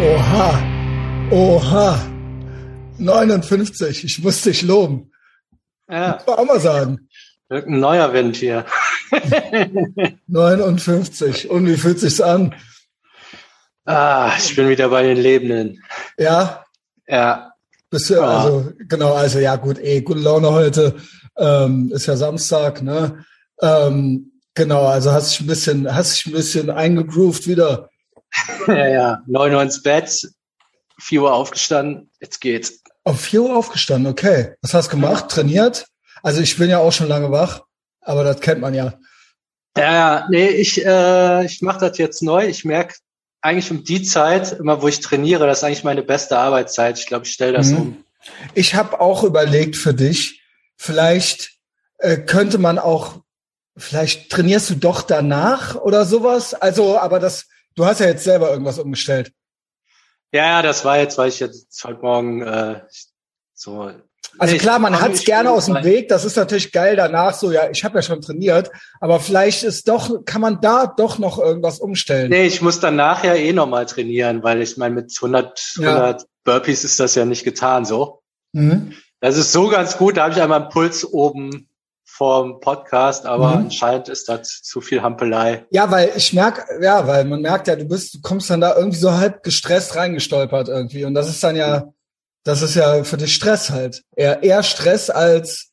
Oha, oha, 59, ich muss dich loben. Ja. Muss man auch mal sagen. Ein neuer Wind hier. 59. Und wie fühlt sich's an? Ah, ich bin wieder bei den Lebenden. Ja, Ja, bist du, Ja. also, genau, also ja gut, eh, gute Laune heute. Ähm, ist ja Samstag, ne? Ähm, genau, also hast dich ein bisschen, hast dich ein bisschen eingegroovt wieder. Ja, ja. 9 Uhr ins Bett, 4 Uhr aufgestanden, jetzt geht's. Auf 4 Uhr aufgestanden, okay. Was hast du gemacht? Trainiert? Also ich bin ja auch schon lange wach, aber das kennt man ja. Ja, ja, nee, ich, äh, ich mache das jetzt neu. Ich merke eigentlich um die Zeit, immer wo ich trainiere, das ist eigentlich meine beste Arbeitszeit. Ich glaube, ich stelle das Mhm. um. Ich habe auch überlegt für dich, vielleicht äh, könnte man auch, vielleicht trainierst du doch danach oder sowas. Also, aber das, du hast ja jetzt selber irgendwas umgestellt. Ja, ja, das war jetzt, weil ich jetzt heute Morgen äh, so. Also Nee, klar, man hat's gerne aus dem rein. Weg. Das ist natürlich geil danach. So, ja, ich habe ja schon trainiert, aber vielleicht ist doch, kann man da doch noch irgendwas umstellen. Nee, ich muss dann nachher eh nochmal trainieren, weil ich meine, mit 100, Ja. 100 Burpees ist das ja nicht getan so. Mhm. Das ist so ganz gut, da habe ich einmal einen Puls oben vorm Podcast, aber Mhm. anscheinend ist das zu viel Hampelei. Ja, weil ich merk, ja, weil man merkt ja, du bist, du kommst dann da irgendwie so halb gestresst reingestolpert irgendwie. Und das ist dann ja, das ist ja für dich Stress halt. Eher, eher Stress als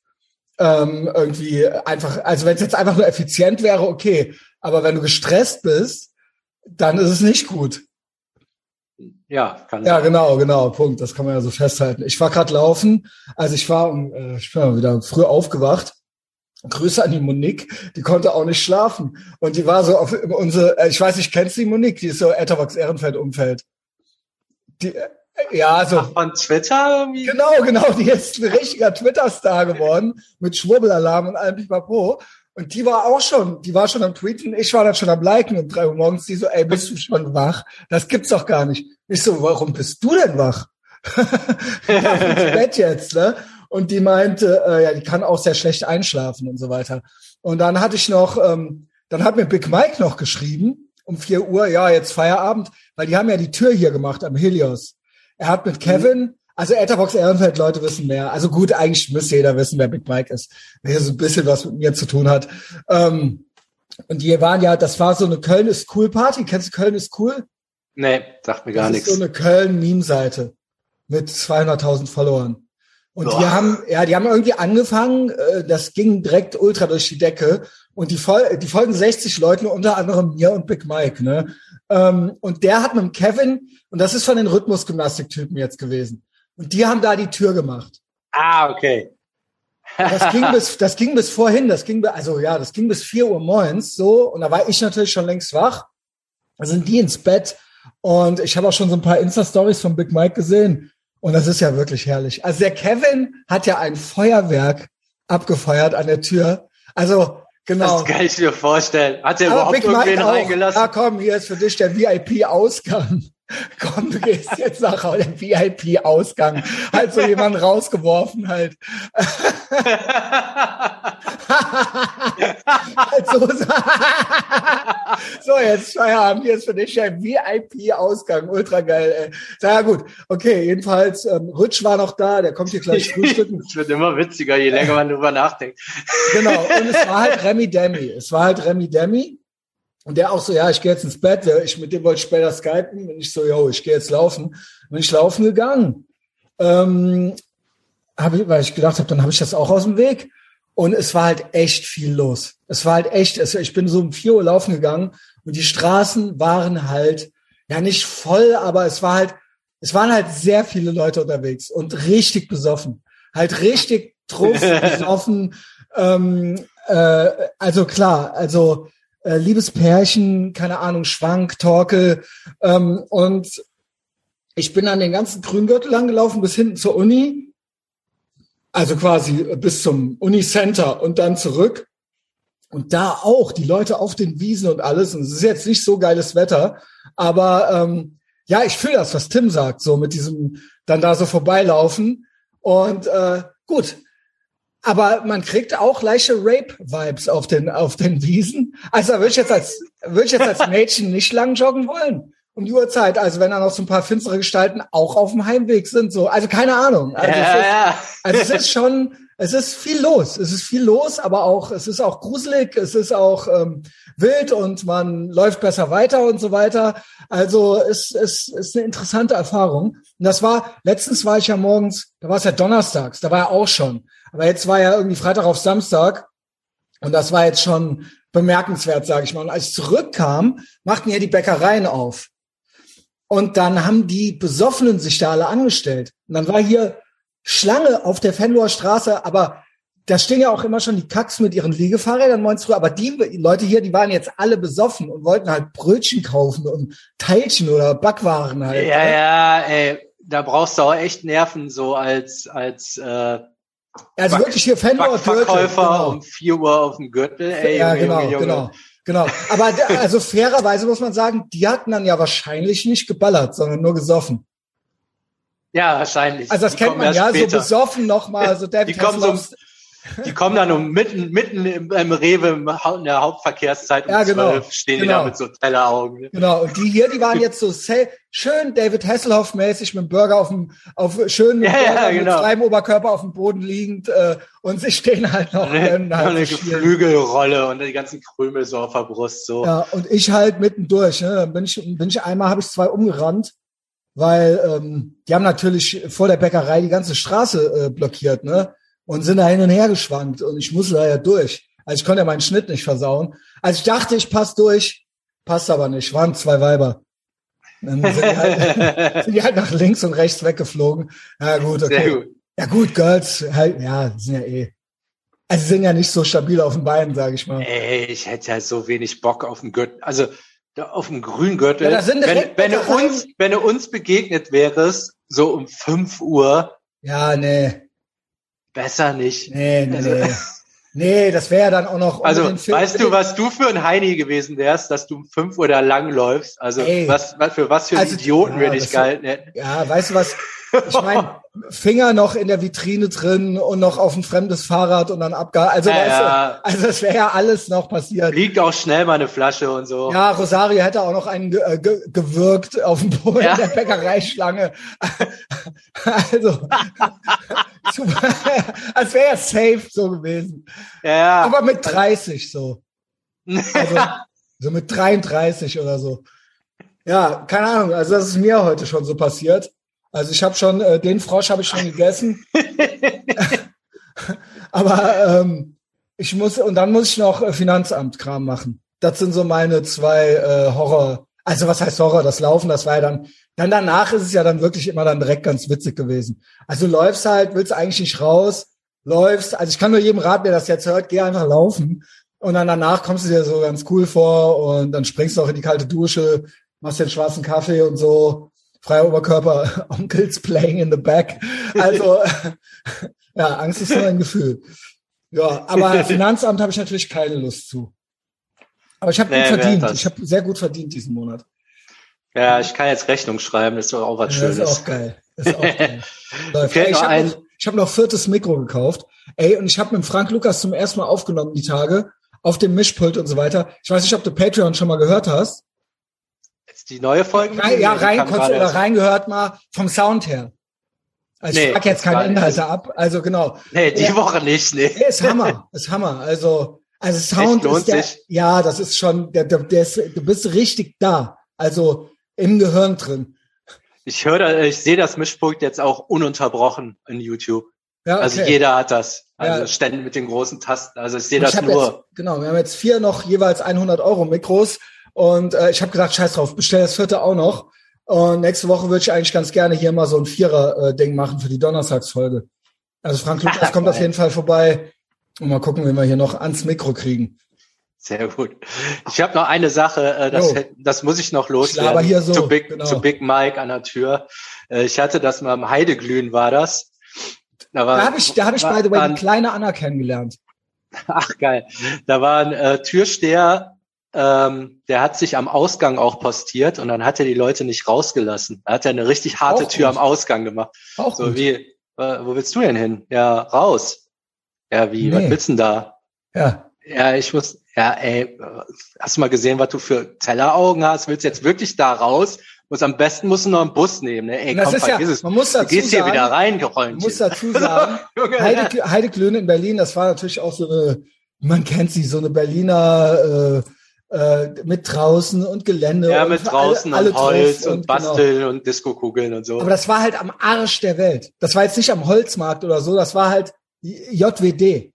ähm, irgendwie einfach, also wenn es jetzt einfach nur effizient wäre, okay. Aber wenn du gestresst bist, dann ist es nicht gut. Ja, kann Ja, sein. genau, genau, Punkt. Das kann man ja so festhalten. Ich war gerade laufen, also ich war, um, äh, ich bin mal wieder früh aufgewacht. Grüße an die Monique, die konnte auch nicht schlafen. Und die war so auf unsere, äh, ich weiß nicht, kennst du die Monique? Die ist so Etterbox Ehrenfeld Umfeld. Die, äh, ja, so. Ach, von Twitter irgendwie? Genau, genau, die ist ein richtiger Twitter-Star geworden mit Schwurbelalarm und allem Pipapo. Und die war auch schon, die war schon am Tweeten, ich war dann schon am Liken um drei Uhr morgens, die so, ey, bist du schon wach? Das gibt's doch gar nicht. Ich so, warum bist du denn wach? ja, ins Bett jetzt, ne? Und die meinte, äh, ja, die kann auch sehr schlecht einschlafen und so weiter. Und dann hatte ich noch, ähm, dann hat mir Big Mike noch geschrieben, um vier Uhr, ja, jetzt Feierabend, weil die haben ja die Tür hier gemacht am Helios. Er hat mit Kevin, also Etherbox Ehrenfeld, Leute wissen mehr. Also gut, eigentlich müsste jeder wissen, wer Big Mike ist, wer so ein bisschen was mit mir zu tun hat. Ähm, und die waren ja, das war so eine Köln ist cool Party. Kennst du Köln ist cool? Nee, sagt mir gar das nichts. ist so eine Köln-Meme-Seite mit 200.000 Followern. Und die Boah. haben, ja, die haben irgendwie angefangen, äh, das ging direkt ultra durch die Decke. Und die, Fol die folgen 60 Leuten, unter anderem mir und Big Mike, ne? Ähm, und der hat mit dem Kevin, und das ist von den Rhythmusgymnastiktypen jetzt gewesen. Und die haben da die Tür gemacht. Ah, okay. Das ging bis, das ging bis vorhin, das ging, also ja, das ging bis 4 Uhr morgens so. Und da war ich natürlich schon längst wach. Da sind die ins Bett. Und ich habe auch schon so ein paar Insta-Stories von Big Mike gesehen. Und das ist ja wirklich herrlich. Also der Kevin hat ja ein Feuerwerk abgefeuert an der Tür. Also, genau. Das kann ich mir vorstellen. Hat er überhaupt Big Mike irgendwen auch. reingelassen? Ja, komm, hier ist für dich der VIP-Ausgang. Komm, du gehst jetzt nach der VIP-Ausgang. Halt so jemanden rausgeworfen halt. halt so, so, jetzt Feierabend, ist für dich der VIP-Ausgang. Ultra geil, ey. Ja gut. Okay, jedenfalls, ähm, Rutsch war noch da, der kommt hier gleich frühstücken. Es wird immer witziger, je länger man drüber nachdenkt. Genau, und es war halt Remy Demi. Es war halt Remy Demi. Und der auch so, ja, ich gehe jetzt ins Bett. Ich, mit dem wollte ich später skypen. Und ich so, yo, ich gehe jetzt laufen. Bin ich laufen gegangen. Ähm, hab ich, weil ich gedacht habe, dann habe ich das auch aus dem Weg. Und es war halt echt viel los. Es war halt echt, es, ich bin so um vier Uhr laufen gegangen und die Straßen waren halt, ja nicht voll, aber es war halt, es waren halt sehr viele Leute unterwegs und richtig besoffen. Halt richtig truff, besoffen. Ähm, äh, also klar, also äh, liebes Pärchen, keine Ahnung, Schwank, Torkel. Ähm, und ich bin an den ganzen Grüngürtel lang gelaufen bis hinten zur Uni. Also quasi bis zum Unicenter und dann zurück. Und da auch die Leute auf den Wiesen und alles. Und es ist jetzt nicht so geiles Wetter, aber ähm, ja, ich fühle das, was Tim sagt, so mit diesem dann da so vorbeilaufen. Und äh, gut, aber man kriegt auch leichte Rape-Vibes auf den auf den Wiesen. Also würde ich jetzt als würde ich jetzt als Mädchen nicht lang joggen wollen. um die Uhrzeit, also wenn da noch so ein paar finstere Gestalten auch auf dem Heimweg sind, so, also keine Ahnung. Also, ja, es, ist, ja. also es ist schon, es ist viel los, es ist viel los, aber auch, es ist auch gruselig, es ist auch ähm, wild und man läuft besser weiter und so weiter. Also es, es ist eine interessante Erfahrung. Und das war, letztens war ich ja morgens, da war es ja donnerstags, da war ja auch schon. Aber jetzt war ja irgendwie Freitag auf Samstag und das war jetzt schon bemerkenswert, sage ich mal. Und als ich zurückkam, machten ja die Bäckereien auf. Und dann haben die Besoffenen sich da alle angestellt. Und dann war hier Schlange auf der Fenloher Straße, aber da stehen ja auch immer schon die Kacks mit ihren Liegefahrrädern morgens früh. Aber die Leute hier, die waren jetzt alle besoffen und wollten halt Brötchen kaufen und Teilchen oder Backwaren halt. Ja, ja, ey, da brauchst du auch echt Nerven so als als äh, also Back- wirklich hier Fenloher Gürtel. Backverkäufer genau. um 4 Uhr auf dem Gürtel. Ey, ja, Junge, genau, Junge, genau, genau. Aber also fairerweise muss man sagen, die hatten dann ja wahrscheinlich nicht geballert, sondern nur gesoffen. Ja, wahrscheinlich. Also das Die kennt man ja, so später. besoffen nochmal, so David Die kommen so- Die kommen dann um mitten, mitten im, im Rewe in der Hauptverkehrszeit um Ja, genau. 12 stehen die Genau. da mit so Telleraugen. ne? Genau, und die hier, die waren jetzt so schön David Hasselhoff-mäßig mit dem Burger auf dem, auf schön mit, Ja, ja, genau. mit freiem Oberkörper auf dem Boden liegend äh, und sie stehen halt noch Eine, können halt eine. Geflügelrolle und die ganzen Krümel so auf der Brust so. Ja, und ich halt mittendurch. Ne? Dann bin ich, bin ich einmal, habe ich zwei umgerannt, weil ähm, die haben natürlich vor der Bäckerei die ganze Straße äh, blockiert, ne? Und sind da hin und her geschwankt und ich musste da ja durch. Also ich konnte ja meinen Schnitt nicht versauen. Also ich dachte, ich passe durch, passt aber nicht. Waren zwei Weiber. Dann sind die, halt, sind die halt nach links und rechts weggeflogen. Ja gut, okay. Gut. Ja gut, Girls, halt, ja, sind ja eh. Also sie sind ja nicht so stabil auf den Beinen, sage ich mal. Ey, ich hätte ja so wenig Bock auf den Gürtel. Also da auf dem grünen Gürtel. Ja, wenn, wenn du uns, wenn du uns begegnet wärst, so um 5 Uhr, Ja, nee. Besser nicht. Nee, nee, Also- nee. Nee, das wäre ja dann auch noch. Also, weißt du, was du für ein Heini gewesen wärst, dass du um 5 Uhr da lang läufst? Also, Ey. was, was, für was für Also, Idioten ja, wir dich gehalten hätten. Ja, weißt du was? Ich meine, Finger noch in der Vitrine drin und noch auf ein fremdes Fahrrad und dann abge. Also, Ja, weißt du, also das wäre ja alles noch passiert. Liegt auch schnell mal eine Flasche und so. Ja, Rosario hätte auch noch einen ge äh, ge gewirkt auf dem Boden Ja. der Bäckereischlange. also, als wäre ja safe so gewesen. Ja, Aber mit 30 so. Also, so mit 33 oder so. Ja, keine Ahnung. Also das ist mir heute schon so passiert. Also ich habe schon, äh, den Frosch habe ich schon gegessen. Aber ähm, ich muss, und dann muss ich noch äh, Finanzamt-Kram machen. Das sind so meine zwei äh, Horror. Also was heißt Horror? Das Laufen, das war ja dann. Dann danach ist es ja dann wirklich immer dann direkt ganz witzig gewesen. Also läufst halt, willst eigentlich nicht raus, läufst. Also ich kann nur jedem raten, der das jetzt hört, geh einfach laufen. Und dann danach kommst du dir so ganz cool vor und dann springst du auch in die kalte Dusche, machst den schwarzen Kaffee und so. Freier Oberkörper, Onkels playing in the back. Also, ja, Angst ist nur ein Gefühl. Ja, aber Finanzamt habe ich natürlich keine Lust zu. Aber ich habe gut Nee, wer verdient. das? Ich habe sehr gut verdient diesen Monat. ja, ich kann jetzt Rechnung schreiben, das ist doch auch was Ja, das Schönes. ist auch geil. Das ist auch geil. Okay, ich habe noch, ich hab noch viertes Mikro gekauft. Ey, und ich habe mit Frank Lukas zum ersten Mal aufgenommen die Tage auf dem Mischpult und so weiter. Ich weiß nicht, ob du Patreon schon mal gehört hast. Die neue Folge? Rein, ja, rein, kurz oder erst. reingehört mal vom Sound her. Also ich Nee, frag jetzt keine. Inhalte ab. Also genau. Nee, die Ja. Woche nicht, nee. Nee, ist Hammer, ist Hammer. Also, also Sound ist der, sich? ja, das ist schon, der, der, der ist, du bist richtig da. Also im Gehirn drin. Ich höre, ich sehe das Mischpult jetzt auch ununterbrochen in YouTube. Ja, Also okay. jeder hat das. Also Ja. ständig mit den großen Tasten. Also ich sehe das ich nur. Jetzt, genau, wir haben jetzt vier noch jeweils 100 Euro Mikros und äh, ich habe gesagt, scheiß drauf, bestell das vierte auch noch. Und nächste Woche würde ich eigentlich ganz gerne hier mal so ein Vierer-Ding machen für die Donnerstagsfolge. Also Frank Lukas kommt auf jeden Fall vorbei und mal gucken, wie wir hier noch ans Mikro kriegen. Sehr gut. Ich habe noch eine Sache, äh, das, das muss ich noch loswerden. hier so, zu, Big, genau. zu Big Mike an der Tür. Äh, ich hatte das mal am Heideglühen, war das. Da, war, Da habe ich, da habe ich by the way die kleine Anna kennengelernt. Ach geil. Da war ein äh, Türsteher, ähm, der hat sich am Ausgang auch postiert und dann hat er die Leute nicht rausgelassen. Da hat er eine richtig harte Auch Tür gut. am Ausgang gemacht. Auch So gut. wie, äh, wo willst du denn hin? Ja, raus. Ja, wie, Nee. was willst du denn da? Ja, Ja, ich muss, ja, ey, hast du mal gesehen, was du für Telleraugen hast? Willst du jetzt wirklich da raus? Muss am besten musst du noch einen Bus nehmen, ne? Ey, Das komm, ist ja- es. man muss du dazu gehst hier sagen- wieder rein, Ich Geräumchen. muss dazu sagen, Junge. Heide, Heideklöne in Berlin, das war natürlich auch so eine, man kennt sie, so eine Berliner äh, äh, mit draußen und Gelände. Ja, und mit draußen alle, alle und Holz drauf und, genau. Basteln und Diskokugeln und so. Aber das war halt am Arsch der Welt. Das war jetzt nicht am Holzmarkt oder so, das war halt JWD.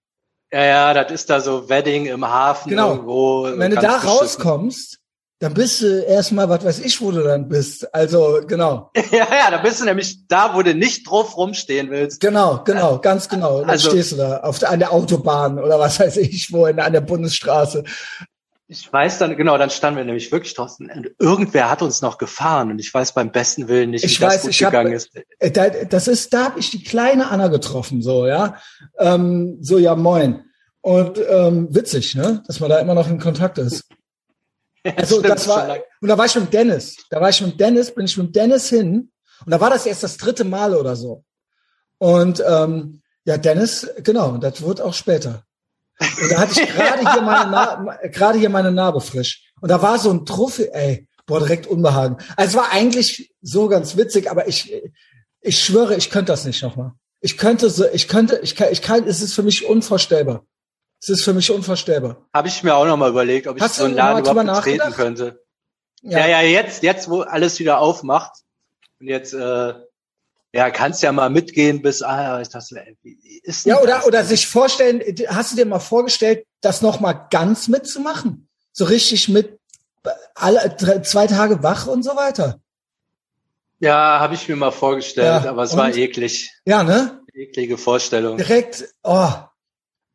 ja, ja, das ist da so Wedding im Hafen Genau. irgendwo. Wenn du da beschissen. rauskommst, dann bist du erstmal, was weiß ich, wo du dann bist. Also, genau. Ja, ja, da bist du nämlich da, wo du nicht drauf rumstehen willst. Genau, genau, ganz genau. Und dann Also- stehst du da auf der, an der Autobahn oder was weiß ich, wo in, an der Bundesstraße. Ich weiß dann, genau, dann standen wir nämlich wirklich draußen und irgendwer hat uns noch gefahren und ich weiß beim besten Willen nicht, wie Ich das weiß, gut ich hab- gegangen ist. Äh, Da, das ist, da habe ich die kleine Anna getroffen, so, ja. Ähm, so, ja, moin. Und ähm, witzig, ne? Dass man da immer noch in Kontakt ist. Also Stimmt, das war, und da war ich mit Dennis. Da war ich mit Dennis, bin ich mit Dennis hin. Und da war das erst das dritte Mal oder so. Und ähm, ja, Dennis, genau, das wird auch später. Und da hatte ich gerade hier meine Na gerade hier meine Narbe frisch. Und da war so ein Trophy, ey, boah, direkt Unbehagen. Also es war eigentlich so ganz witzig, aber ich, ich schwöre, ich könnte das nicht nochmal. Ich könnte so, ich könnte, ich kann, ich kann, es ist für mich unvorstellbar. Es ist für mich unvorstellbar. Habe ich mir auch noch mal überlegt, ob ich Hast so einen Laden überhaupt betreten könnte. Ja. ja, jetzt, jetzt, wo alles wieder aufmacht und jetzt, äh, ja, kannst ja mal mitgehen bis, ah, ist das, ist Ja, oder, das? oder sich vorstellen, hast du dir mal vorgestellt, das nochmal ganz mitzumachen? So richtig mit alle drei, zwei Tage wach und so weiter. Ja, habe ich mir mal vorgestellt, Ja, aber es und? war eklig. Ja, ne? Eklige Vorstellung. Direkt, oh.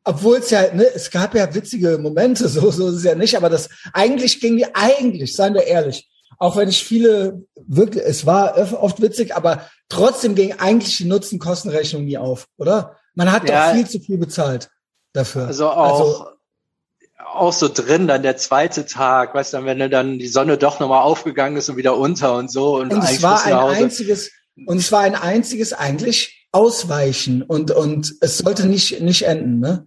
Obwohl es ja, ne, es gab ja witzige Momente, so, so ist es ja nicht, aber das, eigentlich ging die, eigentlich, seien wir ehrlich, auch wenn ich viele, wirklich, es war oft witzig, aber trotzdem ging eigentlich die Nutzen-Kosten-Rechnung nie auf, oder? Man hat Ja. doch viel zu viel bezahlt dafür. Also auch, auch so drin, dann der zweite Tag, weißt du, wenn dann die Sonne doch nochmal aufgegangen ist und wieder unter und so und, Und es war ein einziges, und es war ein einziges eigentlich Ausweichen und, und es sollte nicht, nicht enden, ne?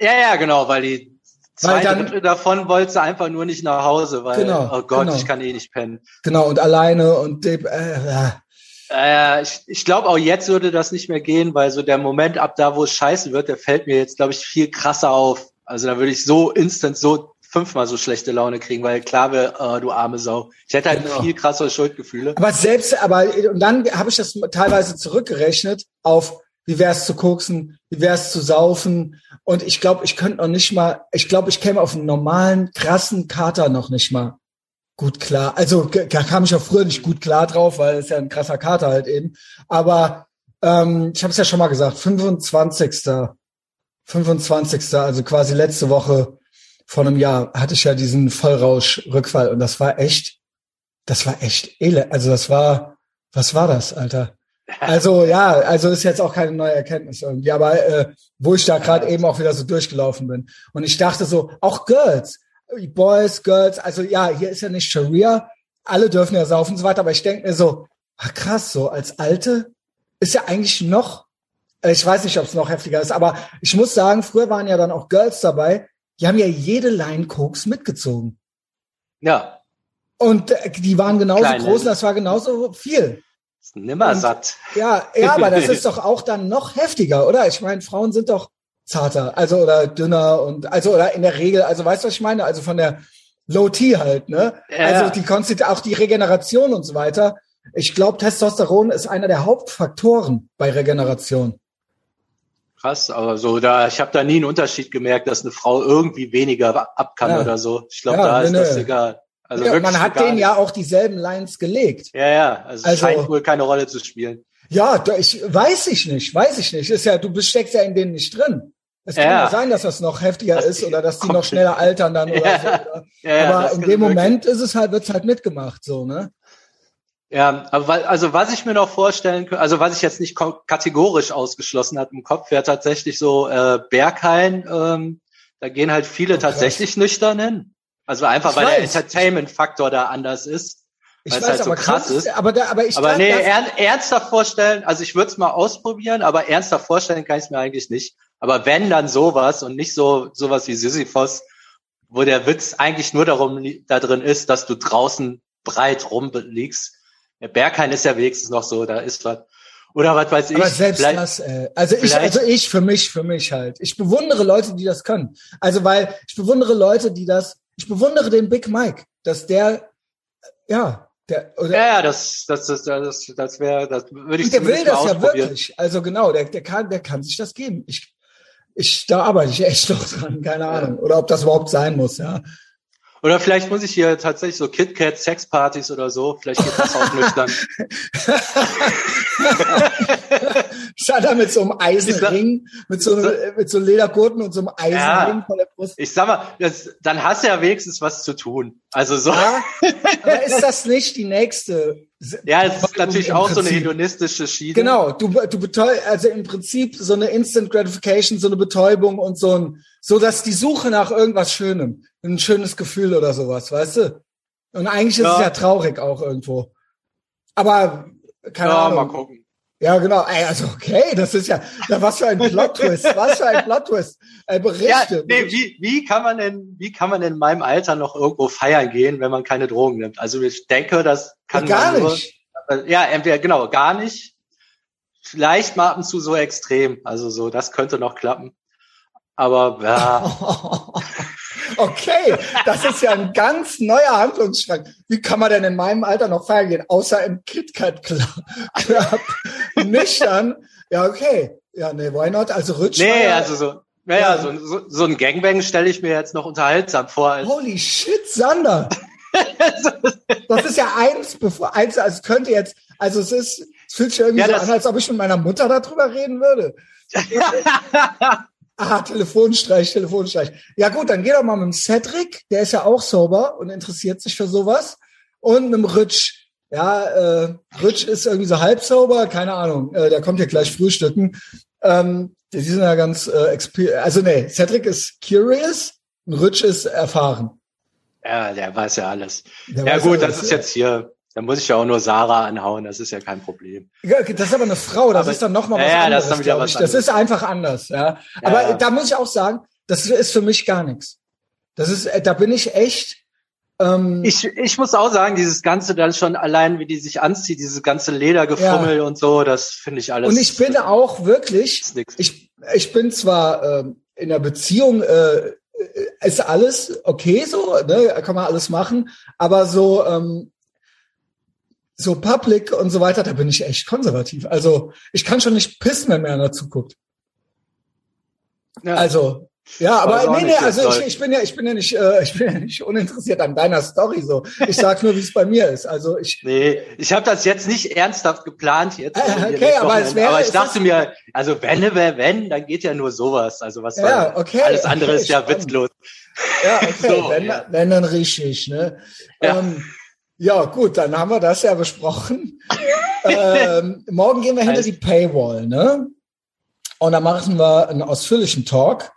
Ja, ja, genau, weil die zwei dann- Drittel davon wollte sie einfach nur nicht nach Hause, weil, Genau, oh Gott, genau. ich kann eh nicht pennen. Genau, und alleine und, äh, ja. Äh, ich ich glaube, auch jetzt würde das nicht mehr gehen, weil so der Moment ab da, wo es scheiße wird, der fällt mir jetzt, glaube ich, viel krasser auf. Also da würde ich so instant so fünfmal so schlechte Laune kriegen, weil klar wäre, äh, du arme Sau. Ich hätte halt Genau. viel krassere Schuldgefühle. Aber selbst, aber, und dann habe ich das teilweise zurückgerechnet auf, wie wär's zu koksen, wie wär's zu saufen. Und ich glaube, ich könnte noch nicht mal, ich glaube, ich käme auf einen normalen, krassen Kater noch nicht mal gut klar. Also da kam ich auch früher nicht gut klar drauf, weil es ja ein krasser Kater halt eben. Aber ähm, ich habe es ja schon mal gesagt, 25. 25. also quasi letzte Woche vor einem Jahr hatte ich ja diesen Vollrausch-Rückfall und das war echt, das war echt elend. Also das war, was war das, Alter? Also ja, also ist jetzt auch keine neue Erkenntnis irgendwie, aber äh, wo ich da gerade eben auch wieder so durchgelaufen bin und ich dachte so, auch Girls, Boys, Girls, also ja, hier ist ja nicht Sharia, alle dürfen ja saufen und so weiter, aber ich denke mir so, ah, krass, so als Alte ist ja eigentlich noch, äh, ich weiß nicht, ob es noch heftiger ist, aber ich muss sagen, früher waren ja dann auch Girls dabei, die haben ja jede Line Koks mitgezogen. Ja, Und äh, die waren genauso Kleine. groß das war genauso viel. Nimmer satt. Ja, ja, aber das ist doch auch dann noch heftiger, oder? Ich meine, Frauen sind doch zarter, also oder dünner und also oder in der Regel, also weißt du, was ich meine? Also von der Low T halt, ne? Ja. Also die Konzent auch die Regeneration und so weiter. Ich glaube, Testosteron ist einer der Hauptfaktoren bei Regeneration. Krass, aber so da, ich habe da nie einen Unterschied gemerkt, dass eine Frau irgendwie weniger ab kann Ja. oder so. Ich glaube, Ja, da nee, ist das nee. egal. Also ja, wirklich man hat denen ja auch dieselben Lines gelegt. Ja, ja, also, Also- scheint wohl keine Rolle zu spielen. Ja, da- ich weiß ich nicht, weiß ich nicht. Ist ja, du steckst ja in denen nicht drin. Es kann Ja. sein, dass das noch heftiger Das ist oder dass die noch schneller altern dann oder Ja. so. Oder? Ja, Aber in dem wirklich- Moment ist es halt, wird's halt mitgemacht, so, ne? Ja, aber wa- also was ich mir noch vorstellen könnte, also was ich jetzt nicht kategorisch ausgeschlossen hat im Kopf, wäre tatsächlich so äh, Berghain. Ähm, da gehen halt viele Oh, tatsächlich nüchtern hin. Also einfach, Ich weil der weiß. Entertainment-Faktor da anders ist. Ich weiß, halt so aber krass ist. Aber, da, aber ich Aber nee, ernsthaft vorstellen, also ich würde es mal ausprobieren, aber ernsthaft vorstellen kann ich es mir eigentlich nicht. Aber wenn, dann sowas und nicht so sowas wie Sisyphos, wo der Witz eigentlich nur darum da drin ist, dass du draußen breit rumliegst. Der Berghain ist ja wenigstens noch so, da ist was. Oder was weiß ich. Aber selbst das, äh, also ich, also ich für mich, für mich halt. Ich bewundere Leute, die das können. Also weil ich bewundere Leute, die das, ich bewundere den Big Mike, dass der, ja, der, oder, Ja, ja, das, das, das, das, das wäre, das würde ich der will das ja wirklich. Also genau, der, der kann, der kann sich das geben. Ich, ich, da arbeite ich echt noch dran, keine Ahnung. Oder ob das überhaupt sein muss, ja. Oder vielleicht muss ich hier tatsächlich so KitKat Sexpartys oder so, vielleicht geht das auch nüchtern. Da mit so einem Eisenring, mit so, einem, mit so Ledergurten und so einem Eisenring Ja. vor der Brust. Ich sag mal, das, dann hast du ja wenigstens was zu tun. Also so, ja, Ja, aber ist das nicht die nächste? es ist natürlich auch so eine Prinzip. hedonistische Schiene. Genau, du, du betäubst, also im Prinzip so eine Instant Gratification, so eine Betäubung und so ein, so dass die Suche nach irgendwas Schönem, ein schönes Gefühl oder sowas, weißt du? Und eigentlich ist Ja. es ja traurig auch irgendwo. Aber, keine Ja, Ahnung. mal gucken. Ja, genau. Ey, also, okay, das ist ja, ja was für ein Plot-Twist, was für ein Plot-Twist. Ey, Ja, Berichte. nee, wie, wie kann man denn, wie kann man in meinem Alter noch irgendwo feiern gehen, wenn man keine Drogen nimmt? Also ich denke, das kann Gar man nur, nicht. Ja, entweder genau, gar nicht. Vielleicht mal ab und zu so extrem. Also so, das könnte noch klappen. Aber ja, Okay, das ist ja ein ganz neuer Handlungsstrang. Wie kann man denn in meinem Alter noch feiern gehen, außer im KitKat Club? Nüchtern? Ja, okay. Ja, nee, why not? Also Rutsch. nee, ja- also so, naja, so, so, so ein Gangbang stelle ich mir jetzt noch unterhaltsam vor. Holy shit, Sander. Das ist ja eins, bevor eins, also es könnte jetzt, also es ist, es fühlt sich irgendwie Ja, so an, als ob ich mit meiner Mutter darüber reden würde. Ah, Telefonstreich, Telefonstreich. Ja gut, dann geh doch mal mit dem Cedric, der ist ja auch sober und interessiert sich für sowas. Und mit dem Rutsch. Ja, äh, Rutsch ist irgendwie so halb sober, keine Ahnung. Äh, der kommt ja gleich frühstücken. Ähm, die sind ja ganz, äh, also nee, Cedric ist curious und Rutsch ist erfahren. ja, der weiß ja alles. Der ja gut, alles. das ist jetzt hier, da muss ich ja auch nur Sarah anhauen, das ist ja kein Problem. Ja, das ist aber eine Frau, das Aber- ist dann nochmal Ja, was ja, das anderes. ist dann was ich. Das ist einfach anders, ja. Aber ja. da muss ich auch sagen, das ist für mich gar nichts. Das ist, äh, da bin ich echt. Ähm, Ich, ich muss auch sagen, dieses Ganze dann schon allein, wie die sich anzieht, dieses ganze Ledergefummel und so, das finde ich alles. und ich bin auch wirklich, ich, ich bin zwar ähm, in einer Beziehung, äh, ist alles okay so, ne, kann man alles machen, aber so, ähm, so Public und so weiter, da bin ich echt konservativ. Also ich kann schon nicht pissen, wenn mir einer zuguckt. ja. Also, ja, aber nee, nee, also ich, ich bin ja, ich bin ja nicht, äh, ich bin ja nicht uninteressiert an deiner Story so. Ich sag nur, wie es bei mir ist. Also ich, Nee, ich habe das jetzt nicht ernsthaft geplant jetzt. Äh, irgendwie okay, aber es wäre- aber ich dachte mir, also wenn, wenn, wenn, dann geht ja nur sowas. Also was Ja, okay, alles andere okay, ist ja spannend. witzlos. ja, okay, So, wenn, ja. wenn dann richtig, ne? Ja. Ähm, ja, gut, dann haben wir das ja besprochen. ähm, morgen gehen wir hinter die Paywall, ne? Und dann machen wir einen ausführlichen Talk.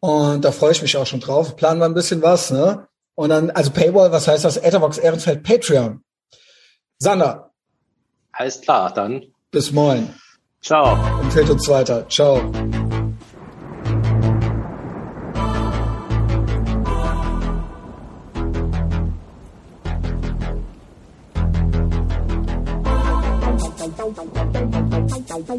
Und da freue ich mich auch schon drauf. Planen wir ein bisschen was, ne? Und dann, also Paywall, was heißt das? Etherbox Ehrenfeld Patreon. Sander, Alles klar, dann bis morgen. ciao. Empfehlt uns weiter. Ciao.